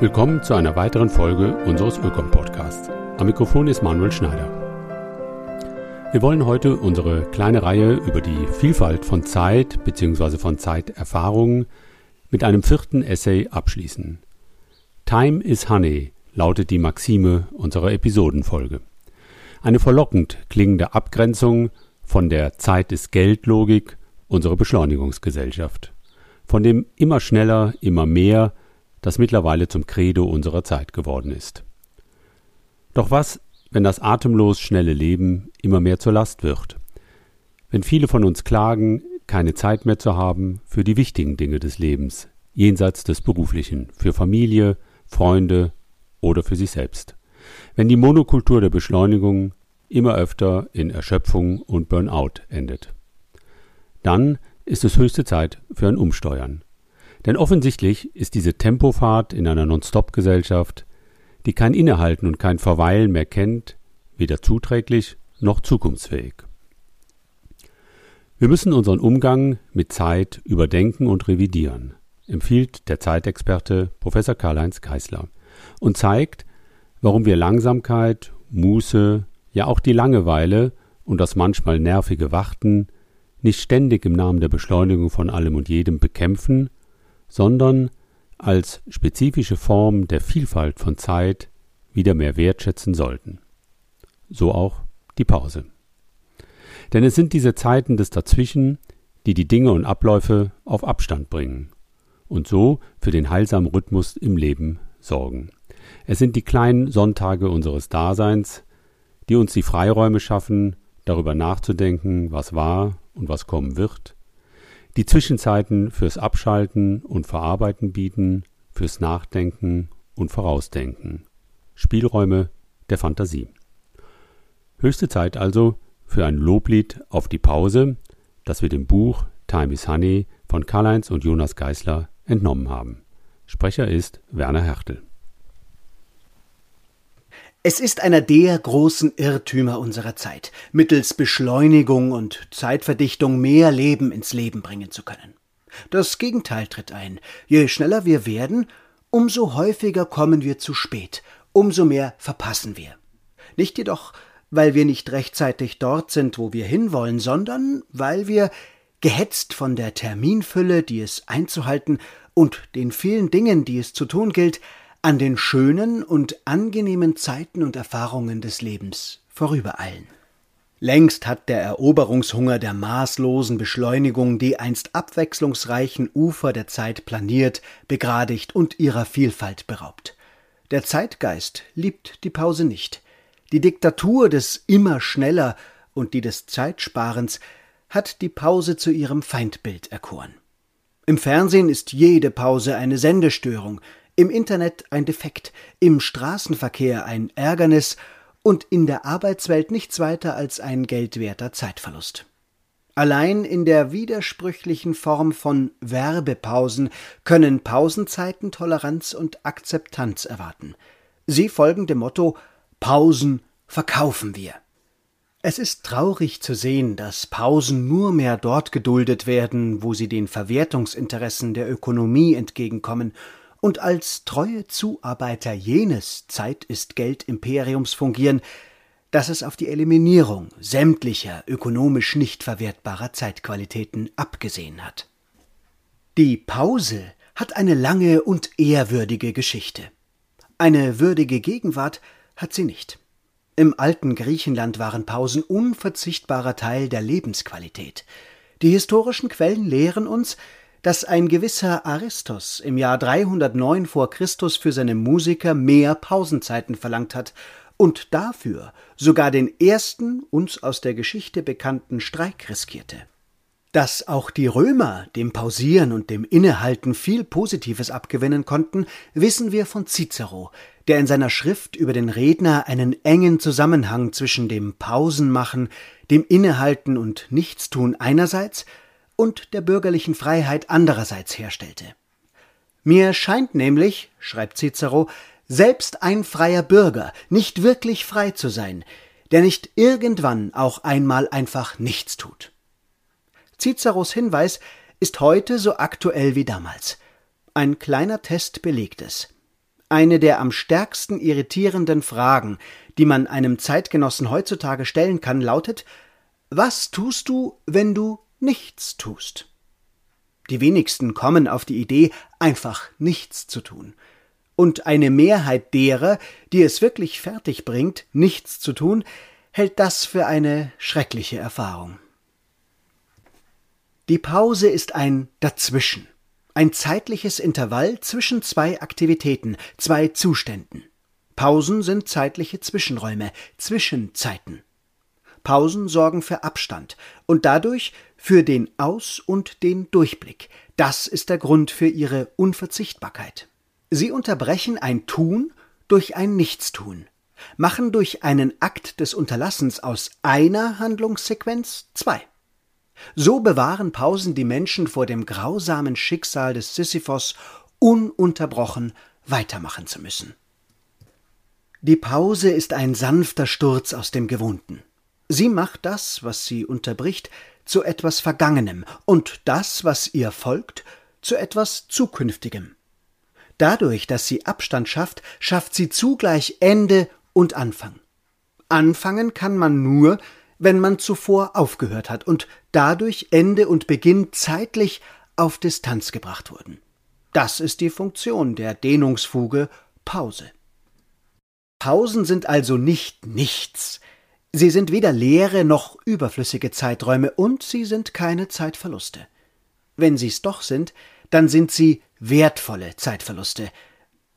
Willkommen zu einer weiteren Folge unseres Ökom Podcasts. Am Mikrofon ist Manuel Schneider. Wir wollen heute unsere kleine Reihe über die Vielfalt von Zeit bzw. von Zeiterfahrungen mit einem vierten Essay abschließen. Time is Honey lautet die Maxime unserer Episodenfolge. Eine verlockend klingende Abgrenzung von der Zeit ist Geldlogik unserer Beschleunigungsgesellschaft, von dem immer schneller, immer mehr das mittlerweile zum Credo unserer Zeit geworden ist. Doch was, wenn das atemlos schnelle Leben immer mehr zur Last wird? Wenn viele von uns klagen, keine Zeit mehr zu haben für die wichtigen Dinge des Lebens, jenseits des Beruflichen, für Familie, Freunde oder für sich selbst. Wenn die Monokultur der Beschleunigung immer öfter in Erschöpfung und Burnout endet. Dann ist es höchste Zeit für ein Umsteuern. Denn offensichtlich ist diese Tempofahrt in einer Non-Stop-Gesellschaft, die kein Innehalten und kein Verweilen mehr kennt, weder zuträglich noch zukunftsfähig. Wir müssen unseren Umgang mit Zeit überdenken und revidieren, empfiehlt der Zeitexperte Professor Karl-Heinz Geisler und zeigt, warum wir Langsamkeit, Muße, ja auch die Langeweile und das manchmal nervige Warten nicht ständig im Namen der Beschleunigung von allem und jedem bekämpfen, sondern als spezifische Form der Vielfalt von Zeit wieder mehr wertschätzen sollten. So auch die Pause. Denn es sind diese Zeiten des Dazwischen, die die Dinge und Abläufe auf Abstand bringen und so für den heilsamen Rhythmus im Leben sorgen. Es sind die kleinen Sonntage unseres Daseins, die uns die Freiräume schaffen, darüber nachzudenken, was war und was kommen wird, die Zwischenzeiten fürs Abschalten und Verarbeiten bieten, fürs Nachdenken und Vorausdenken. Spielräume der Fantasie. Höchste Zeit also für ein Loblied auf die Pause, das wir dem Buch Time is Honey von Karl-Heinz und Jonas Geisler entnommen haben. Sprecher ist Werner Hertel. Es ist einer der großen Irrtümer unserer Zeit, mittels Beschleunigung und Zeitverdichtung mehr Leben ins Leben bringen zu können. Das Gegenteil tritt ein. Je schneller wir werden, umso häufiger kommen wir zu spät, umso mehr verpassen wir. Nicht jedoch, weil wir nicht rechtzeitig dort sind, wo wir hinwollen, sondern weil wir, gehetzt von der Terminfülle, die es einzuhalten, und den vielen Dingen, die es zu tun gilt, an den schönen und angenehmen Zeiten und Erfahrungen des Lebens vorübereilen. Längst hat der Eroberungshunger der maßlosen Beschleunigung die einst abwechslungsreichen Ufer der Zeit planiert, begradigt und ihrer Vielfalt beraubt. Der Zeitgeist liebt die Pause nicht. Die Diktatur des immer schneller und die des Zeitsparens hat die Pause zu ihrem Feindbild erkoren. Im Fernsehen ist jede Pause eine Sendestörung, im Internet ein Defekt, im Straßenverkehr ein Ärgernis und in der Arbeitswelt nichts weiter als ein geldwerter Zeitverlust. Allein in der widersprüchlichen Form von Werbepausen können Pausenzeiten Toleranz und Akzeptanz erwarten. Sie folgen dem Motto Pausen verkaufen wir. Es ist traurig zu sehen, dass Pausen nur mehr dort geduldet werden, wo sie den Verwertungsinteressen der Ökonomie entgegenkommen und als treue Zuarbeiter jenes Zeit ist Geld Imperiums fungieren, das es auf die Eliminierung sämtlicher ökonomisch nicht verwertbarer Zeitqualitäten abgesehen hat. Die Pause hat eine lange und ehrwürdige Geschichte. Eine würdige Gegenwart hat sie nicht. Im alten Griechenland waren Pausen unverzichtbarer Teil der Lebensqualität. Die historischen Quellen lehren uns, dass ein gewisser Aristos im Jahr 309 vor Christus für seine Musiker mehr Pausenzeiten verlangt hat und dafür sogar den ersten uns aus der Geschichte bekannten Streik riskierte. Dass auch die Römer dem Pausieren und dem Innehalten viel Positives abgewinnen konnten, wissen wir von Cicero, der in seiner Schrift über den Redner einen engen Zusammenhang zwischen dem Pausenmachen, dem Innehalten und Nichtstun einerseits und der bürgerlichen Freiheit andererseits herstellte. Mir scheint nämlich, schreibt Cicero, selbst ein freier Bürger nicht wirklich frei zu sein, der nicht irgendwann auch einmal einfach nichts tut. Ciceros Hinweis ist heute so aktuell wie damals. Ein kleiner Test belegt es. Eine der am stärksten irritierenden Fragen, die man einem Zeitgenossen heutzutage stellen kann, lautet Was tust du, wenn du nichts tust? Die wenigsten kommen auf die Idee, einfach nichts zu tun. Und eine Mehrheit derer, die es wirklich fertig bringt, nichts zu tun, hält das für eine schreckliche Erfahrung. Die Pause ist ein Dazwischen, ein zeitliches Intervall zwischen zwei Aktivitäten, zwei Zuständen. Pausen sind zeitliche Zwischenräume, Zwischenzeiten. Pausen sorgen für Abstand und dadurch für den Aus- und den Durchblick. Das ist der Grund für ihre Unverzichtbarkeit. Sie unterbrechen ein Tun durch ein Nichtstun, machen durch einen Akt des Unterlassens aus einer Handlungssequenz zwei. So bewahren Pausen die Menschen vor dem grausamen Schicksal des Sisyphos, ununterbrochen weitermachen zu müssen. Die Pause ist ein sanfter Sturz aus dem Gewohnten. Sie macht das, was sie unterbricht, zu etwas Vergangenem und das, was ihr folgt, zu etwas Zukünftigem. Dadurch, dass sie Abstand schafft, schafft sie zugleich Ende und Anfang. Anfangen kann man nur, wenn man zuvor aufgehört hat und dadurch Ende und Beginn zeitlich auf Distanz gebracht wurden. Das ist die Funktion der Dehnungsfuge Pause. Pausen sind also nicht nichts, Sie sind weder leere noch überflüssige Zeiträume und sie sind keine Zeitverluste. Wenn sie's doch sind, dann sind sie wertvolle Zeitverluste.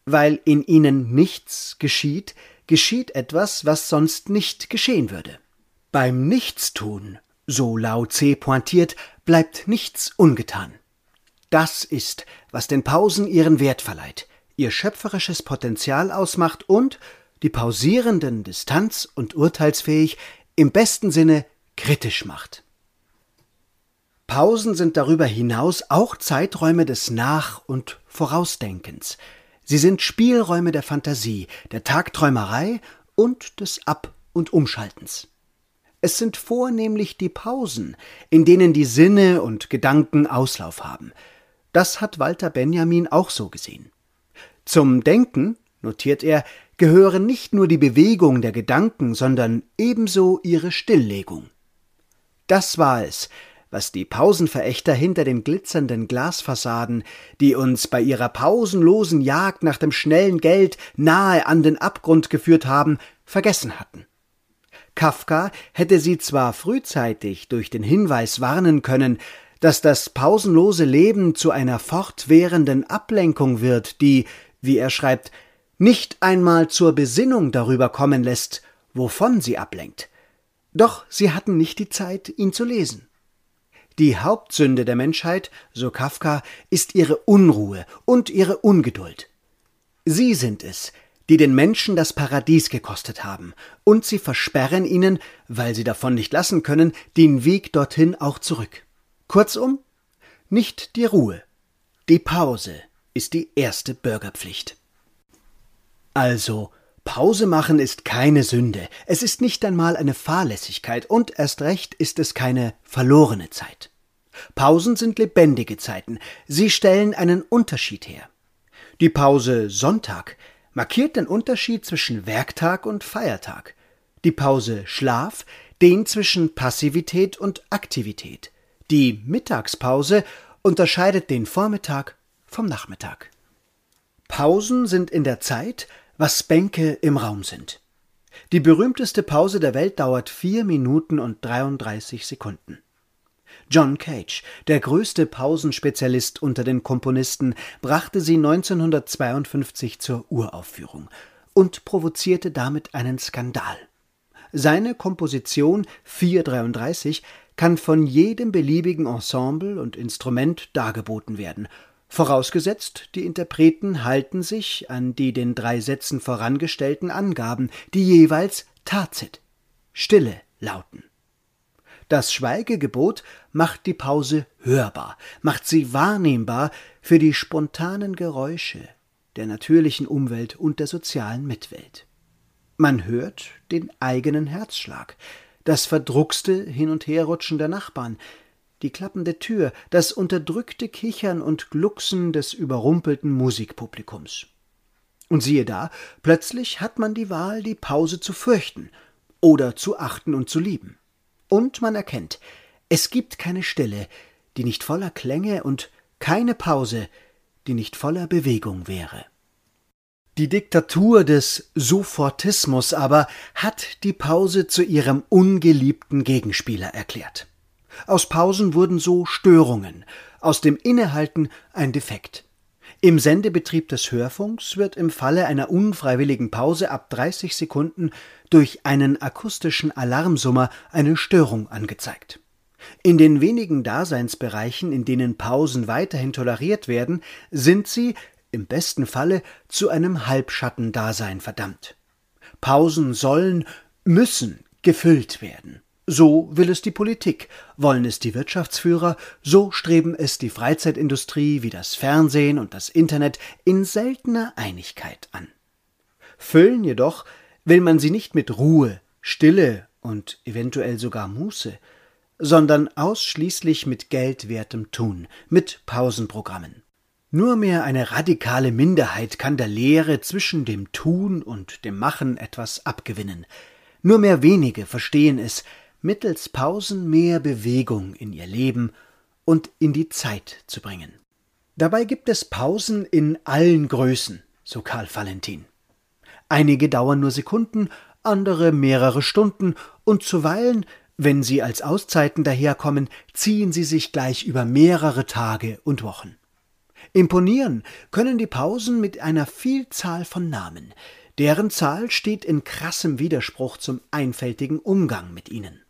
Weil in ihnen nichts geschieht, geschieht etwas, was sonst nicht geschehen würde. Beim Nichtstun, so Lao Tse pointiert, bleibt nichts ungetan. Das ist, was den Pausen ihren Wert verleiht, ihr schöpferisches Potenzial ausmacht und die Pausierenden distanz- und urteilsfähig, im besten Sinne kritisch macht. Pausen sind darüber hinaus auch Zeiträume des Nach- und Vorausdenkens. Sie sind Spielräume der Fantasie, der Tagträumerei und des Ab- und Umschaltens. Es sind vornehmlich die Pausen, in denen die Sinne und Gedanken Auslauf haben. Das hat Walter Benjamin auch so gesehen. Zum Denken, notiert er, gehören nicht nur die Bewegung der Gedanken, sondern ebenso ihre Stilllegung. Das war es, was die Pausenverächter hinter den glitzernden Glasfassaden, die uns bei ihrer pausenlosen Jagd nach dem schnellen Geld nahe an den Abgrund geführt haben, vergessen hatten. Kafka hätte sie zwar frühzeitig durch den Hinweis warnen können, dass das pausenlose Leben zu einer fortwährenden Ablenkung wird, die, wie er schreibt, nicht einmal zur Besinnung darüber kommen lässt, wovon sie ablenkt. Doch sie hatten nicht die Zeit, ihn zu lesen. Die Hauptsünde der Menschheit, so Kafka, ist ihre Unruhe und ihre Ungeduld. Sie sind es, die den Menschen das Paradies gekostet haben, und sie versperren ihnen, weil sie davon nicht lassen können, den Weg dorthin auch zurück. Kurzum, nicht die Ruhe, die Pause ist die erste Bürgerpflicht. Also, Pause machen ist keine Sünde, es ist nicht einmal eine Fahrlässigkeit und erst recht ist es keine verlorene Zeit. Pausen sind lebendige Zeiten, sie stellen einen Unterschied her. Die Pause Sonntag markiert den Unterschied zwischen Werktag und Feiertag. Die Pause Schlaf den zwischen Passivität und Aktivität. Die Mittagspause unterscheidet den Vormittag vom Nachmittag. Pausen sind in der Zeit, was Bänke im Raum sind. Die berühmteste Pause der Welt dauert vier Minuten und 33 Sekunden. John Cage, der größte Pausenspezialist unter den Komponisten, brachte sie 1952 zur Uraufführung und provozierte damit einen Skandal. Seine Komposition 433 kann von jedem beliebigen Ensemble und Instrument dargeboten werden vorausgesetzt die Interpreten halten sich an die den drei Sätzen vorangestellten Angaben, die jeweils Tazit Stille lauten. Das Schweigegebot macht die Pause hörbar, macht sie wahrnehmbar für die spontanen Geräusche der natürlichen Umwelt und der sozialen Mitwelt. Man hört den eigenen Herzschlag, das verdruckste Hin- und Herrutschen der Nachbarn, die klappende Tür, das unterdrückte Kichern und Glucksen des überrumpelten Musikpublikums. Und siehe da, plötzlich hat man die Wahl, die Pause zu fürchten oder zu achten und zu lieben. Und man erkennt, es gibt keine Stille, die nicht voller Klänge und keine Pause, die nicht voller Bewegung wäre. Die Diktatur des Sofortismus aber hat die Pause zu ihrem ungeliebten Gegenspieler erklärt. Aus Pausen wurden so Störungen, aus dem Innehalten ein Defekt. Im Sendebetrieb des Hörfunks wird im Falle einer unfreiwilligen Pause ab 30 Sekunden durch einen akustischen Alarmsummer eine Störung angezeigt. In den wenigen Daseinsbereichen, in denen Pausen weiterhin toleriert werden, sind sie, im besten Falle, zu einem Halbschattendasein verdammt. Pausen sollen, müssen gefüllt werden. So will es die Politik, wollen es die Wirtschaftsführer, so streben es die Freizeitindustrie wie das Fernsehen und das Internet in seltener Einigkeit an. Füllen jedoch will man sie nicht mit Ruhe, Stille und eventuell sogar Muße, sondern ausschließlich mit geldwertem Tun, mit Pausenprogrammen. Nur mehr eine radikale Minderheit kann der Lehre zwischen dem Tun und dem Machen etwas abgewinnen. Nur mehr wenige verstehen es, mittels Pausen mehr Bewegung in ihr Leben und in die Zeit zu bringen. Dabei gibt es Pausen in allen Größen, so Karl Valentin. Einige dauern nur Sekunden, andere mehrere Stunden, und zuweilen wenn sie als Auszeiten daherkommen, ziehen sie sich gleich über mehrere Tage und Wochen. Imponieren können die Pausen mit einer Vielzahl von Namen, deren Zahl steht in krassem Widerspruch zum einfältigen Umgang mit ihnen.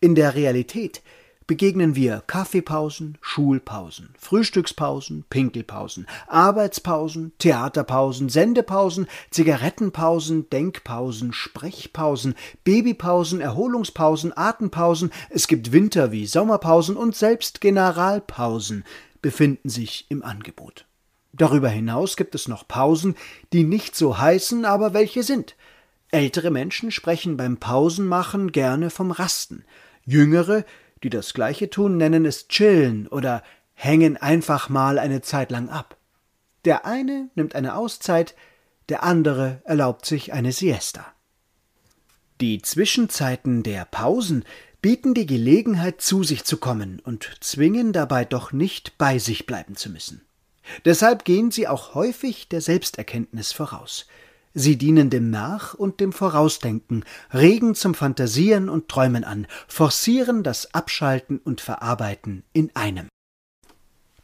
In der Realität begegnen wir Kaffeepausen, Schulpausen, Frühstückspausen, Pinkelpausen, Arbeitspausen, Theaterpausen, Sendepausen, Zigarettenpausen, Denkpausen, Sprechpausen, Babypausen, Erholungspausen, Atempausen, es gibt Winter- wie Sommerpausen und selbst Generalpausen befinden sich im Angebot. Darüber hinaus gibt es noch Pausen, die nicht so heißen, aber welche sind. Ältere Menschen sprechen beim Pausenmachen gerne vom Rasten, jüngere die das Gleiche tun, nennen es chillen oder hängen einfach mal eine Zeit lang ab. Der eine nimmt eine Auszeit, der andere erlaubt sich eine Siesta. Die Zwischenzeiten der Pausen bieten die Gelegenheit, zu sich zu kommen und zwingen dabei doch nicht bei sich bleiben zu müssen. Deshalb gehen sie auch häufig der Selbsterkenntnis voraus. Sie dienen dem Nach- und dem Vorausdenken, regen zum Fantasieren und Träumen an, forcieren das Abschalten und Verarbeiten in einem.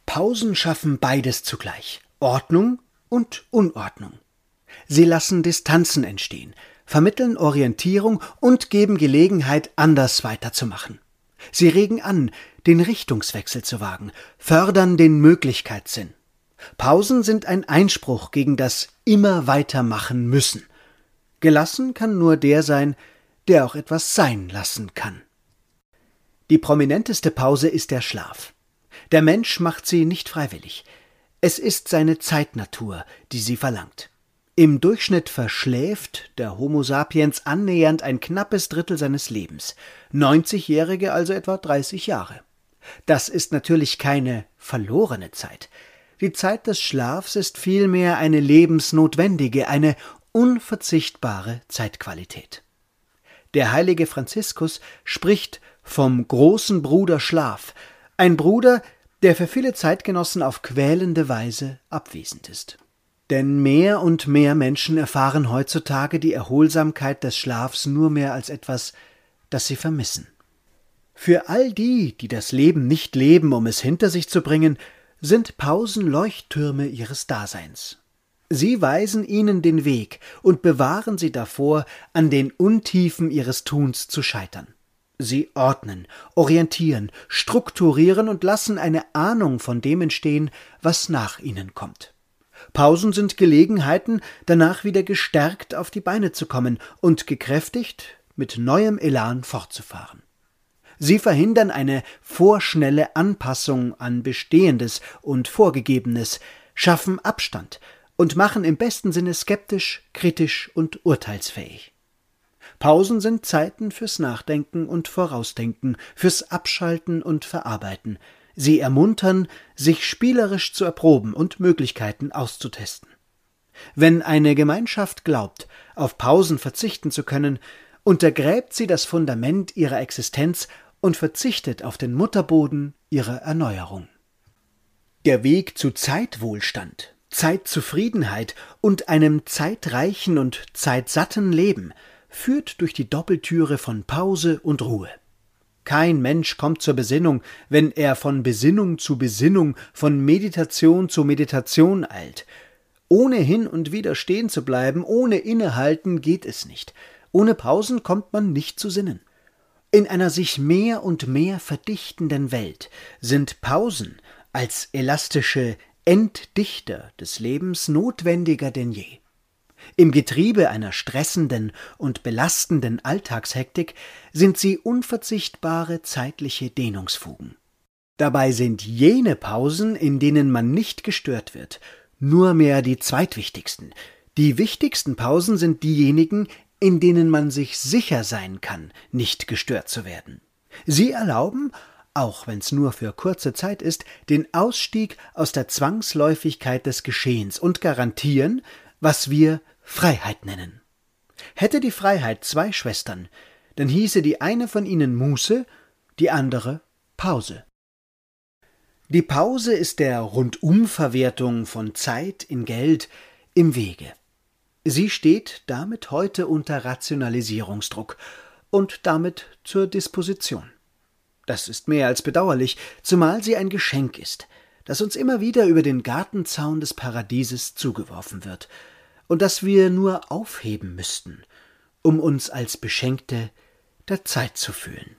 Pausen schaffen beides zugleich Ordnung und Unordnung. Sie lassen Distanzen entstehen, vermitteln Orientierung und geben Gelegenheit, anders weiterzumachen. Sie regen an, den Richtungswechsel zu wagen, fördern den Möglichkeitssinn. Pausen sind ein Einspruch gegen das immer weitermachen müssen. Gelassen kann nur der sein, der auch etwas sein lassen kann. Die prominenteste Pause ist der Schlaf. Der Mensch macht sie nicht freiwillig. Es ist seine Zeitnatur, die sie verlangt. Im Durchschnitt verschläft der Homo sapiens annähernd ein knappes Drittel seines Lebens, 90-Jährige also etwa 30 Jahre. Das ist natürlich keine verlorene Zeit. Die Zeit des Schlafs ist vielmehr eine lebensnotwendige, eine unverzichtbare Zeitqualität. Der heilige Franziskus spricht vom großen Bruder Schlaf, ein Bruder, der für viele Zeitgenossen auf quälende Weise abwesend ist. Denn mehr und mehr Menschen erfahren heutzutage die Erholsamkeit des Schlafs nur mehr als etwas, das sie vermissen. Für all die, die das Leben nicht leben, um es hinter sich zu bringen, sind Pausen Leuchttürme ihres Daseins. Sie weisen ihnen den Weg und bewahren sie davor, an den Untiefen ihres Tuns zu scheitern. Sie ordnen, orientieren, strukturieren und lassen eine Ahnung von dem entstehen, was nach ihnen kommt. Pausen sind Gelegenheiten, danach wieder gestärkt auf die Beine zu kommen und gekräftigt mit neuem Elan fortzufahren. Sie verhindern eine vorschnelle Anpassung an Bestehendes und Vorgegebenes, schaffen Abstand und machen im besten Sinne skeptisch, kritisch und urteilsfähig. Pausen sind Zeiten fürs Nachdenken und Vorausdenken, fürs Abschalten und Verarbeiten. Sie ermuntern, sich spielerisch zu erproben und Möglichkeiten auszutesten. Wenn eine Gemeinschaft glaubt, auf Pausen verzichten zu können, untergräbt sie das Fundament ihrer Existenz und verzichtet auf den Mutterboden ihrer Erneuerung. Der Weg zu Zeitwohlstand, Zeitzufriedenheit und einem zeitreichen und zeitsatten Leben führt durch die Doppeltüre von Pause und Ruhe. Kein Mensch kommt zur Besinnung, wenn er von Besinnung zu Besinnung, von Meditation zu Meditation eilt. Ohne hin und wieder stehen zu bleiben, ohne innehalten geht es nicht. Ohne Pausen kommt man nicht zu Sinnen. In einer sich mehr und mehr verdichtenden Welt sind Pausen als elastische Entdichter des Lebens notwendiger denn je. Im Getriebe einer stressenden und belastenden Alltagshektik sind sie unverzichtbare zeitliche Dehnungsfugen. Dabei sind jene Pausen, in denen man nicht gestört wird, nur mehr die zweitwichtigsten. Die wichtigsten Pausen sind diejenigen, in denen man sich sicher sein kann, nicht gestört zu werden. Sie erlauben, auch wenn's nur für kurze Zeit ist, den Ausstieg aus der Zwangsläufigkeit des Geschehens und garantieren, was wir Freiheit nennen. Hätte die Freiheit zwei Schwestern, dann hieße die eine von ihnen Muße, die andere Pause. Die Pause ist der Rundumverwertung von Zeit in Geld im Wege. Sie steht damit heute unter Rationalisierungsdruck und damit zur Disposition. Das ist mehr als bedauerlich, zumal sie ein Geschenk ist, das uns immer wieder über den Gartenzaun des Paradieses zugeworfen wird und das wir nur aufheben müssten, um uns als Beschenkte der Zeit zu fühlen.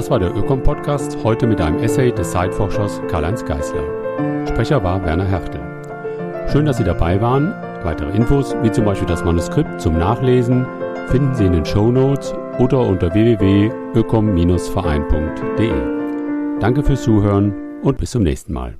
Das war der Ökom-Podcast, heute mit einem Essay des Zeitforschers Karl-Heinz Geißler. Sprecher war Werner Hertel. Schön, dass Sie dabei waren. Weitere Infos, wie zum Beispiel das Manuskript zum Nachlesen, finden Sie in den Show Notes oder unter www.ökom-verein.de. Danke fürs Zuhören und bis zum nächsten Mal.